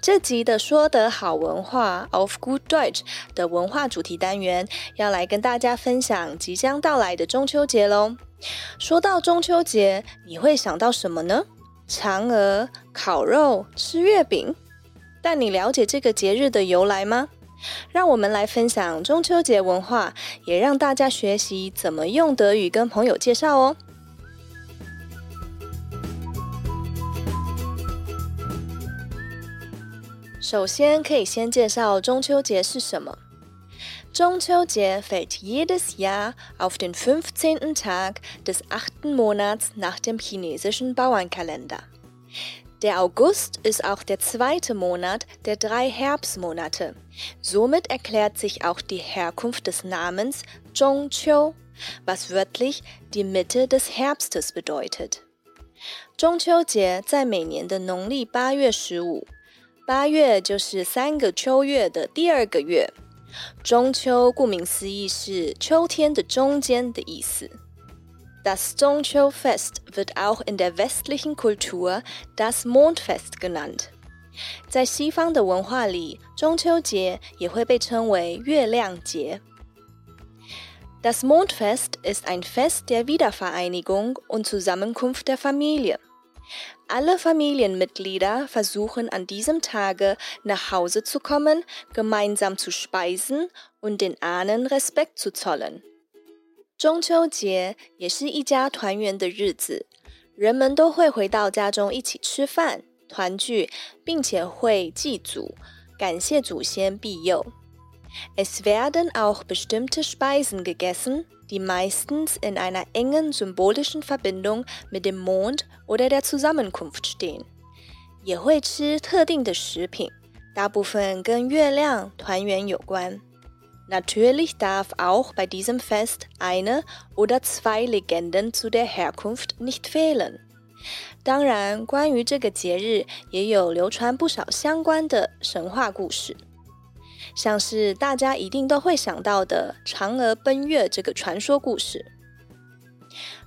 这集的说得好文化 of Good Deutsch 的文化主题单元，要来跟大家分享即将到来的中秋节喽。说到中秋节，你会想到什么呢？嫦娥、烤肉、吃月饼。但你了解这个节日的由来吗？让我们来分享中秋节文化，也让大家学习怎么用德语跟朋友介绍哦。首先，可以先介绍中秋节是什么。中秋节 fällt jedes Jahr auf den 15. Tag des achten Monats nach dem chinesischen Bauernkalender. Der August ist auch der zweite Monat der drei Herbstmonate. Somit erklärt sich auch die Herkunft des Namens Zhongqiu, was wörtlich die Mitte des Herbstes bedeutet. 中秋节在每年的农历八月十五， 八月就是三个秋月的第二个月。中秋顾名思义是秋天的中间的意思。das Zhongqiu-Fest wird auch in der westlichen Kultur das Mondfest genannt. 在西方的文化里，中秋节也会被称为月亮节。Das Mondfest ist ein Fest der Wiedervereinigung und Zusammenkunft der Familie. Alle Familienmitglieder versuchen an diesem Tage nach Hause zu kommen, gemeinsam zu speisen und den Ahnen Respekt zu zollen. 中秋节也是一家团圆的日子，人们都会回到家中一起吃饭、团聚，并且会祭祖，感谢祖先庇佑。Es werden auch bestimmte Speisen gegessen, die meistens in einer engen symbolischen Verbindung mit dem Mond oder der Zusammenkunft stehen。也会吃特定的食品，大部分跟月亮团圆有关。Natürlich darf auch bei diesem Fest eine oder zwei Legenden zu der Herkunft nicht fehlen. 当然，关于这个节日也有流传不少相关的神话故事， 像是大家一定都会想到的嫦娥奔月这个传说故事。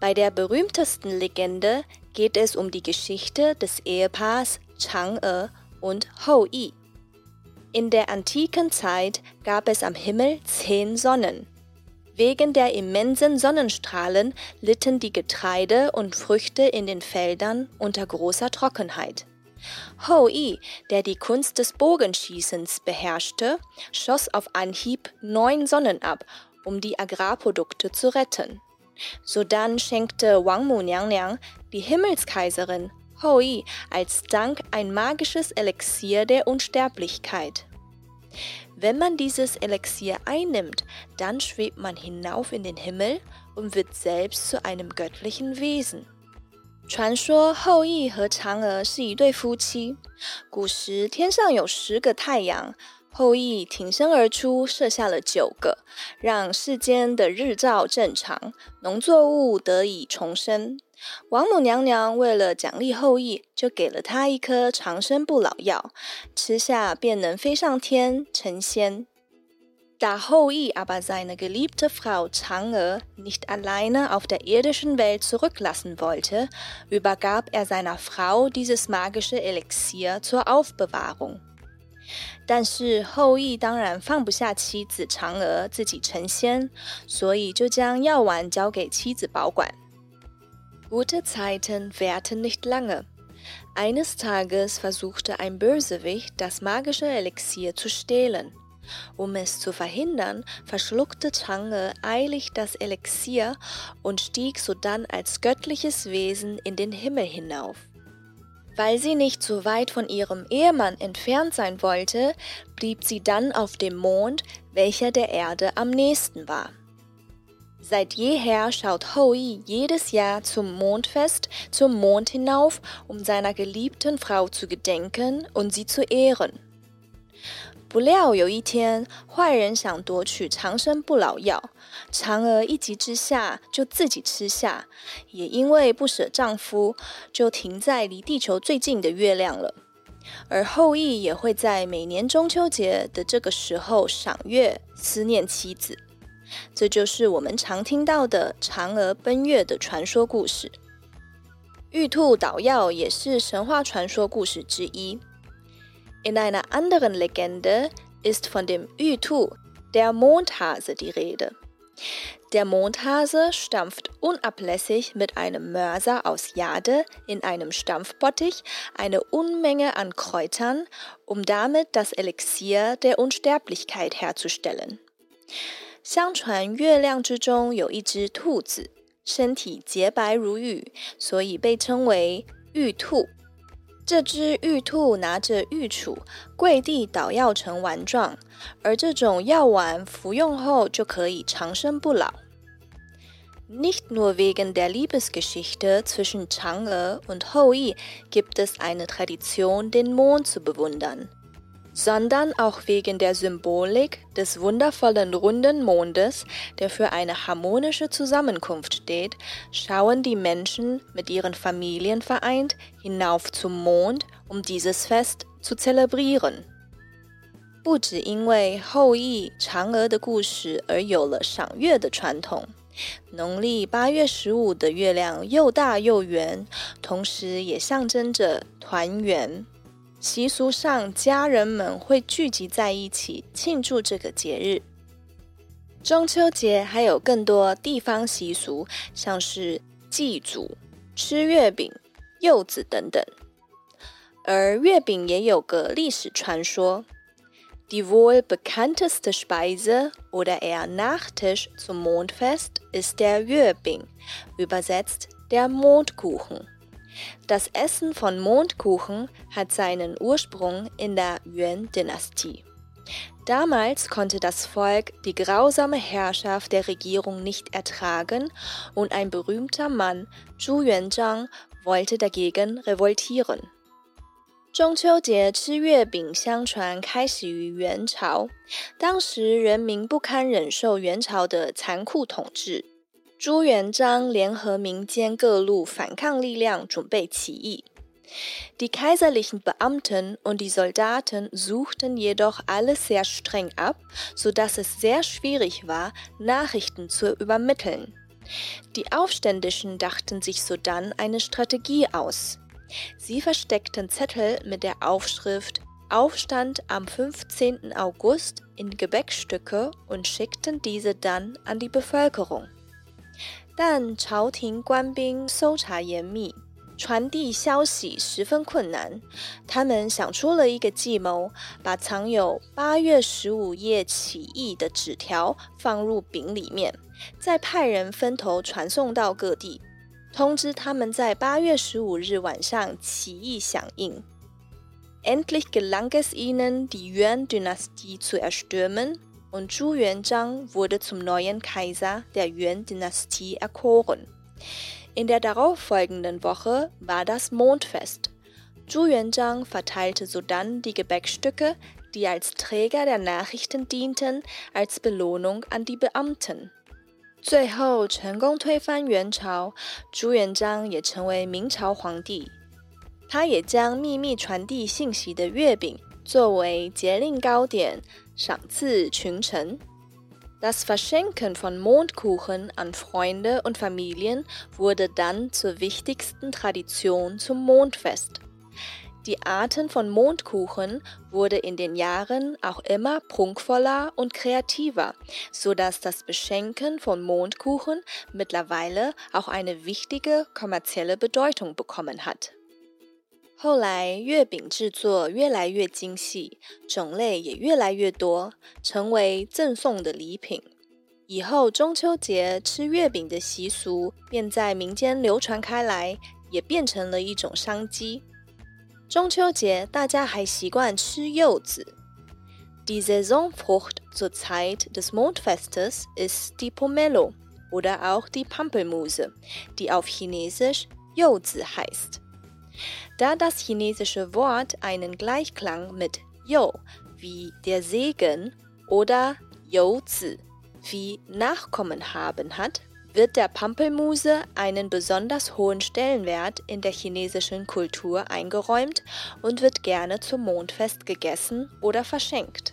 Bei der berühmtesten Legende geht es um die Geschichte des Ehepaars Chang'e und Hou Yi. In der antiken Zeit gab es am Himmel zehn Sonnen. Wegen der immensen Sonnenstrahlen litten die Getreide und Früchte in den Feldern unter großer Trockenheit. Hou Yi, der die Kunst des Bogenschießens beherrschte, schoss auf Anhieb neun Sonnen ab, um die Agrarprodukte zu retten. Sodann schenkte Wang Mu Niang Niang, die Himmelskaiserin, Hou Yi als Dank ein magisches Elixier der Unsterblichkeit. Wenn man dieses Elixier einnimmt, dann schwebt man hinauf in den Himmel und wird selbst zu einem göttlichen Wesen. 传说后羿和嫦娥是一对夫妻。古时天上有十个太阳，后羿挺身而出，射下了九个，让世间的日照正常，农作物得以重生。王母娘娘为了奖励后羿，就给了他一颗长生不老药，吃下便能飞上天成仙。Da Hou-Yi aber seine geliebte Frau Chang'e nicht alleine auf der irdischen Welt zurücklassen wollte, übergab er seiner Frau dieses magische Elixier zur Aufbewahrung. 但是后羿当然放不下妻子嫦娥自己成仙，所以就将药丸交给妻子保管。Gute Zeiten währten nicht lange. Eines Tages versuchte ein Bösewicht, das magische Elixier zu stehlen. Um es zu verhindern, verschluckte Chang'e eilig das Elixier und stieg sodann als göttliches Wesen in den Himmel hinauf. Weil sie nicht so weit von ihrem Ehemann entfernt sein wollte, blieb sie dann auf dem Mond, welcher der Erde am nächsten war. Seit jeher schaut Hoi jedes Jahr zum Mondfest zum Mond hinauf, um seiner geliebten Frau zu gedenken und sie zu ehren. 不料有一天，坏人想夺取长生不老药，嫦娥一急之下就自己吃下，也因为不舍丈夫，就停在离地球最近的月亮了。而后羿也会在每年中秋节的这个时候赏月，思念妻子。这就是我们常听到的嫦娥奔月的传说故事。玉兔捣药也是神话传说故事之一。In einer anderen Legende ist von dem Ütu, der Mondhase, die Rede. Der Mondhase stampft unablässig mit einem Mörser aus Jade in einem Stampfbottich eine Unmenge an Kräutern, um damit das Elixier der Unsterblichkeit herzustellen. 相传月亮之中有一只兔子，身体洁白如玉，所以被称为玉兔。 这只玉兔拿着玉杵，跪地捣药成丸状，而这种药丸服用后就可以长生不老。Nicht nur wegen der Liebesgeschichte zwischen Chang'e und Hou-Yi gibt es eine Tradition, den Mond zu bewundern. sondern auch wegen der Symbolik des wundervollen runden Mondes, der für eine harmonische Zusammenkunft steht, schauen die Menschen mit ihren Familien vereint hinauf zum Mond, um dieses Fest zu zelebrieren. 不只因为后羿、嫦娥的故事而有了赏月的传统，农历八月十五的月亮又大又圆，同时也象征着团圆。 习俗上，家人们会聚集在一起庆祝这个节日。中秋节还有更多地方习俗，像是祭祖、吃月饼、柚子等等。而月饼也有个历史传说。Die wohl bekannteste Speise oder eher Nachtisch zum Mondfest ist der Yuebing, übersetzt der Mondkuchen. Das Essen von Mondkuchen hat seinen Ursprung in der Yuan-Dynastie. Damals konnte das Volk die grausame Herrschaft der Regierung nicht ertragen und ein berühmter Mann, Zhu Yuanzhang, wollte dagegen revoltieren. 中秋节吃月饼，相传开始于元朝。当时人民不堪忍受元朝的残酷统治， 朱元璋联合民间各路反抗力量，准备起义。Die kaiserlichen Beamten und die Soldaten suchten jedoch alles sehr streng ab, so dass es sehr schwierig war, Nachrichten zu übermitteln. Die Aufständischen dachten sich sodann eine Strategie aus. Sie versteckten Zettel mit der Aufschrift Aufstand am 15. August in Gebäckstücke und schickten diese dann an die Bevölkerung. 但朝廷官兵搜查严密，传递消息十分困难。他们想出了一个计谋，把藏有八月十五夜起义的纸条放入饼里面，再派人分头传送到各地，通知他们在八月十五日晚上起义响应。entli gelang es ihnen, di Yuan-Dynastie zu erstürmen. und Zhu Yuanzhang wurde zum neuen Kaiser der Yuan-Dynastie erkoren. In der darauffolgenden Woche war das Mondfest. Zhu Yuanzhang verteilte sodann die Gebäckstücke, die als Träger der Nachrichten dienten, als Belohnung an die Beamten. 最后成功推翻元朝，朱元璋也成为明朝皇帝。他也将秘密传递信息的月饼作为节令糕点赏赐群臣。 das Verschenken von Mondkuchen an Freunde und Familien wurde dann zur wichtigsten Tradition zum Mondfest. Die Arten von Mondkuchen wurde in den Jahren auch immer prunkvoller und kreativer, so dass das Beschenken von Mondkuchen mittlerweile auch eine wichtige kommerzielle Bedeutung bekommen hat. 后来，月饼制作越来越精细，种类也越来越多，成为赠送的礼品。以后中秋节吃月饼的习俗便在民间流传开来，也变成了一种商机。中秋节大家还习惯吃柚子。Die Saisonfrucht zur Zeit des Mondfestes ist die Pomelo oder auch die Pampelmuse, die auf Chinesisch 柚子 heißt. Da das chinesische Wort einen Gleichklang mit Yo wie der Segen oder Youzi wie Nachkommen haben hat, wird der Pampelmuse einen besonders hohen Stellenwert in der chinesischen Kultur eingeräumt und wird gerne zum Mondfest gegessen oder verschenkt.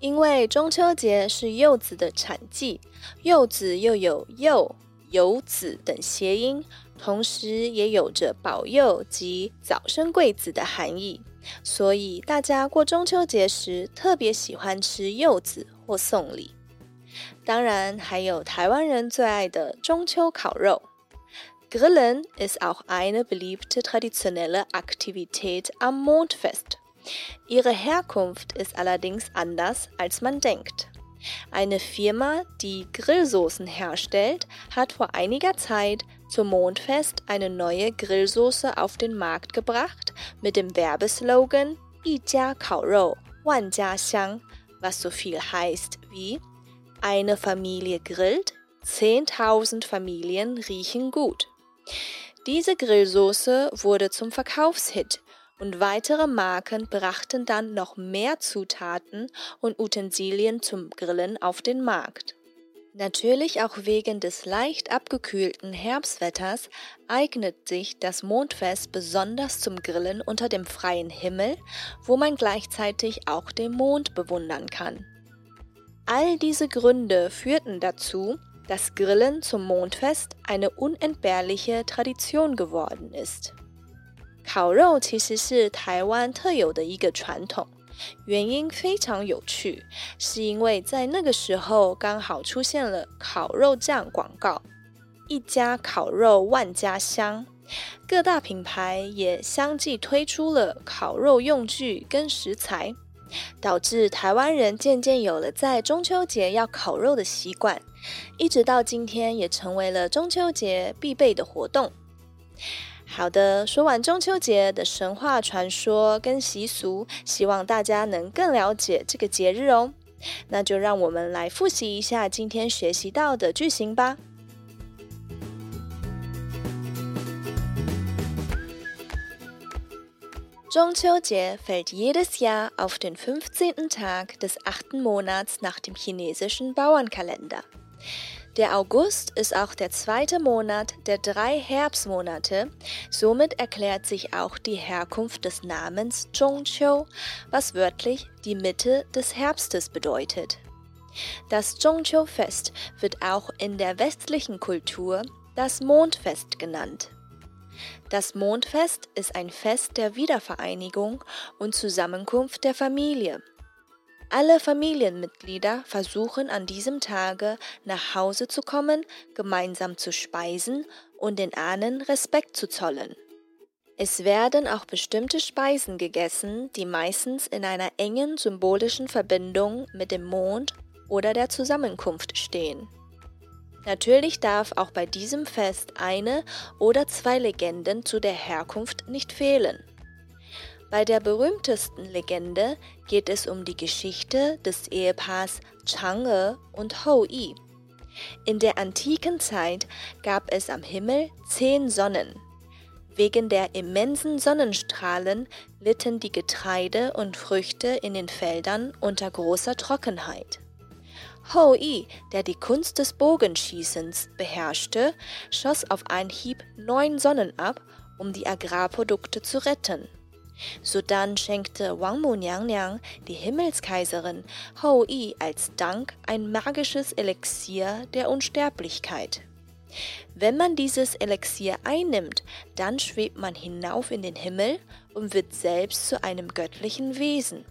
因为中秋节是柚子的产季，柚子又有柚、有子等谐音， 同时也有着保佑及早生贵子的含义，所以大家过中秋节时特别喜欢吃柚子或送礼。当然，还有台湾人最爱的中秋烤肉。Grillen ist auch eine beliebte traditionelle Aktivität am Mondfest. Ihre Herkunft ist allerdings anders, als man denkt. Eine Firma, die Grillsoßen herstellt, hat vor einiger Zeit zum Mondfest eine neue Grillsoße auf den Markt gebracht mit dem Werbeslogan 一家烤肉万家香, was so viel heißt wie eine Familie grillt, 10.000 Familien riechen gut. Diese Grillsoße wurde zum Verkaufshit und weitere Marken brachten dann noch mehr Zutaten und Utensilien zum Grillen auf den Markt. Natürlich auch wegen des leicht abgekühlten Herbstwetters eignet sich das Mondfest besonders zum Grillen unter dem freien Himmel, wo man gleichzeitig auch den Mond bewundern kann. All diese Gründe führten dazu, dass Grillen zum Mondfest eine unentbehrliche Tradition geworden ist. 烤肉其实是台湾特有的一个传统， 原因非常有趣，是因为在那个时候刚好出现了烤肉酱广告，一家烤肉万家香，各大品牌也相继推出了烤肉用具跟食材，导致台湾人渐渐有了在中秋节要烤肉的习惯，一直到今天也成为了中秋节必备的活动。好的，说完中秋节的神话传说跟习俗，希望大家能更了解这个节日哦。那就让我们来复习一下今天学习到的句型吧。中秋节 fällt jedes Jahr auf den fünfzehnten Tag des achten Monats nach dem chinesischen Bauernkalender. Der August ist auch der zweite Monat der drei Herbstmonate. Somit erklärt sich auch die Herkunft des Namens Zhongqiu, was wörtlich die Mitte des Herbstes bedeutet. Das Zhongqiu-Fest wird auch in der westlichen Kultur das Mondfest genannt. Das Mondfest ist ein Fest der Wiedervereinigung und Zusammenkunft der Familie. Alle Familienmitglieder versuchen an diesem Tage nach Hause zu kommen, gemeinsam zu speisen und den Ahnen Respekt zu zollen. Es werden auch bestimmte Speisen gegessen, die meistens in einer engen symbolischen Verbindung mit dem Mond oder der Zusammenkunft stehen. Natürlich darf auch bei diesem Fest eine oder zwei Legenden zu der Herkunft nicht fehlen. Bei der berühmtesten Legende geht es um die Geschichte des Ehepaars Chang'e und Hou Yi. In der antiken Zeit gab es am Himmel zehn Sonnen. Wegen der immensen Sonnenstrahlen litten die Getreide und Früchte in den Feldern unter großer Trockenheit. Hou Yi, der die Kunst des Bogenschießens beherrschte, schoss auf einen Hieb neun Sonnen ab, um die Agrarprodukte zu retten. Sodann schenkte Wang Mu Niang die Himmelskaiserin, Hou Yi als Dank ein magisches Elixier der Unsterblichkeit. Wenn man dieses Elixier einnimmt, dann schwebt man hinauf in den Himmel und wird selbst zu einem göttlichen Wesen.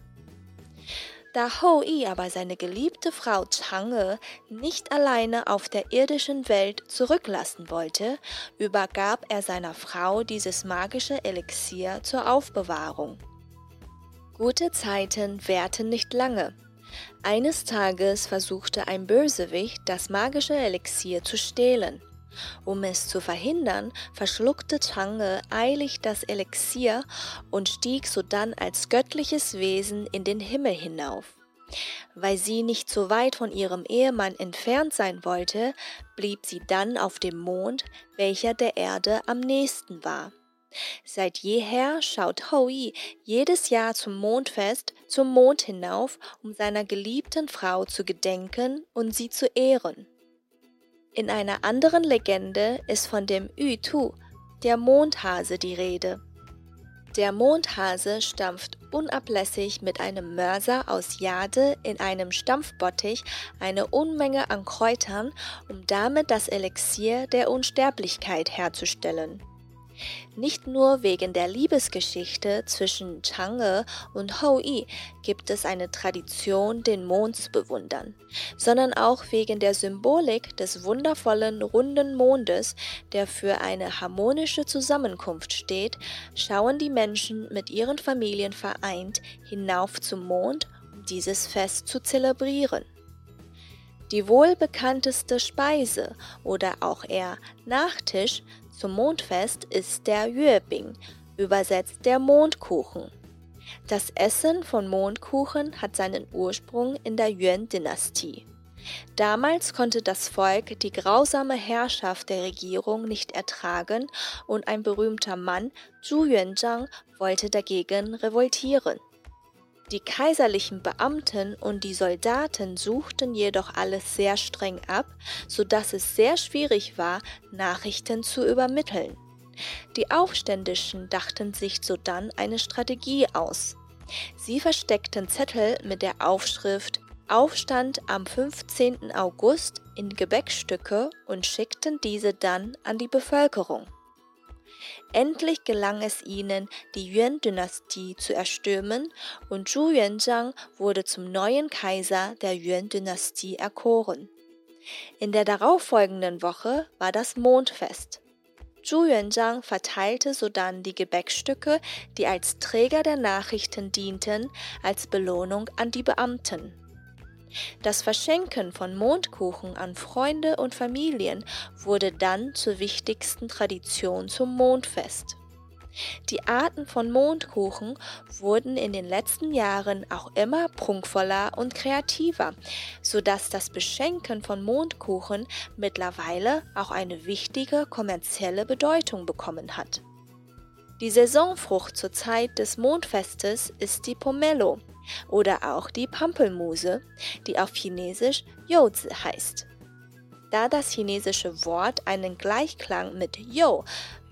Da Hou Yi aber seine geliebte Frau Chang'e nicht alleine auf der irdischen Welt zurücklassen wollte, übergab er seiner Frau dieses magische Elixier zur Aufbewahrung. Gute Zeiten währten nicht lange. Eines Tages versuchte ein Bösewicht, das magische Elixier zu stehlen. Um es zu verhindern, verschluckte Chang'e eilig das Elixier und stieg sodann als göttliches Wesen in den Himmel hinauf. Weil sie nicht so weit von ihrem Ehemann entfernt sein wollte, blieb sie dann auf dem Mond, welcher der Erde am nächsten war. Seit jeher schaut Hou-Yi jedes Jahr zum Mondfest zum Mond hinauf, um seiner geliebten Frau zu gedenken und sie zu ehren. In einer anderen Legende ist von dem Yu-Tu, der Mondhase, die Rede. Der Mondhase stampft unablässig mit einem Mörser aus Jade in einem Stampfbottich eine Unmenge an Kräutern, um damit das Elixier der Unsterblichkeit herzustellen. Nicht nur wegen der Liebesgeschichte zwischen Chang'e und Hou-Yi gibt es eine Tradition, den Mond zu bewundern, sondern auch wegen der Symbolik des wundervollen runden Mondes, der für eine harmonische Zusammenkunft steht, schauen die Menschen mit ihren Familien vereint hinauf zum Mond, um dieses Fest zu zelebrieren. Die wohl bekannteste Speise oder auch eher Nachtisch zum Mondfest ist der Yuebing, übersetzt der Mondkuchen. Das Essen von Mondkuchen hat seinen Ursprung in der Yuan-Dynastie. Damals konnte das Volk die grausame Herrschaft der Regierung nicht ertragen und ein berühmter Mann, Zhu Yuanzhang, wollte dagegen revoltieren. Die kaiserlichen Beamten und die Soldaten suchten jedoch alles sehr streng ab, so dass es sehr schwierig war, Nachrichten zu übermitteln. Die Aufständischen dachten sich sodann eine Strategie aus. Sie versteckten Zettel mit der Aufschrift Aufstand am 15. August in Gebäckstücke und schickten diese dann an die Bevölkerung. Endlich gelang es ihnen, die Yuan-Dynastie zu erstürmen und Zhu Yuanzhang wurde zum neuen Kaiser der Yuan-Dynastie erkoren. In der darauffolgenden Woche war das Mondfest. Zhu Yuanzhang verteilte sodann die Gebäckstücke, die als Träger der Nachrichten dienten, als Belohnung an die Beamten. Das Verschenken von Mondkuchen an Freunde und Familien wurde dann zur wichtigsten Tradition zum Mondfest. Die Arten von Mondkuchen wurden in den letzten Jahren auch immer prunkvoller und kreativer, so dass das Beschenken von Mondkuchen mittlerweile auch eine wichtige kommerzielle Bedeutung bekommen hat. Die Saisonfrucht zur Zeit des Mondfestes ist die Pomelo, oder auch die Pampelmuse, die auf Chinesisch Youzi heißt. Da das chinesische Wort einen Gleichklang mit Yo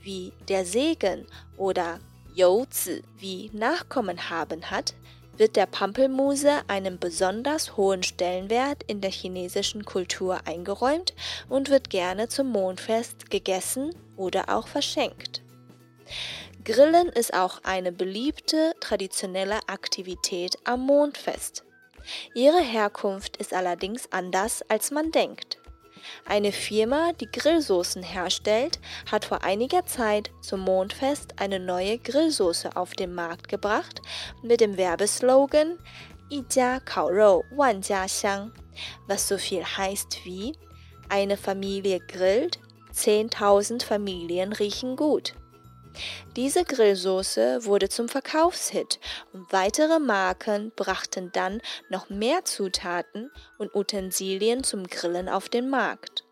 wie der Segen oder Youzi wie Nachkommen haben hat, wird der Pampelmuse einen besonders hohen Stellenwert in der chinesischen Kultur eingeräumt und wird gerne zum Mondfest gegessen oder auch verschenkt. Grillen ist auch eine beliebte traditionelle Aktivität am Mondfest. Ihre Herkunft ist allerdings anders, als man denkt. Eine Firma, die Grillsoßen herstellt, hat vor einiger Zeit zum Mondfest eine neue Grillsoße auf den Markt gebracht mit dem Werbeslogan 一家烤肉万家香, was so viel heißt wie eine Familie grillt, 10.000 Familien riechen gut. Diese Grillsoße wurde zum Verkaufshit und weitere Marken brachten dann noch mehr Zutaten und Utensilien zum Grillen auf den Markt.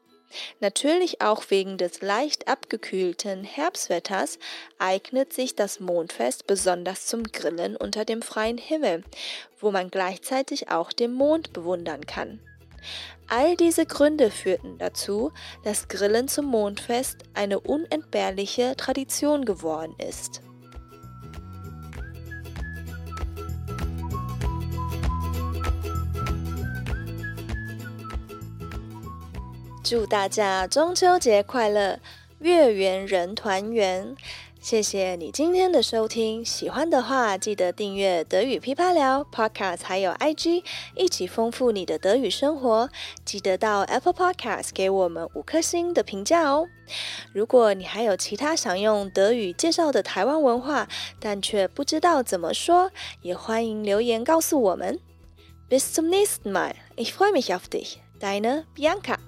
Natürlich auch wegen des leicht abgekühlten Herbstwetters eignet sich das Mondfest besonders zum Grillen unter dem freien Himmel, wo man gleichzeitig auch den Mond bewundern kann. All diese Gründe führten dazu, dass Grillen zum Mondfest eine unentbehrliche Tradition geworden ist. 祝大家中秋节快乐，月圆人团圆！ 谢谢你今天的收听，喜欢的话记得订阅德语噼啪聊 Podcast，还有 IG，一起丰富你的德语生活。记得到 Apple Podcast 给我们五颗星的评价哦。如果你还有其他想用德语介绍的台湾文化，但却不知道怎么说，也欢迎留言告诉我们。Bis zum nächsten Mal. Ich freue mich auf dich. Deine Bianca.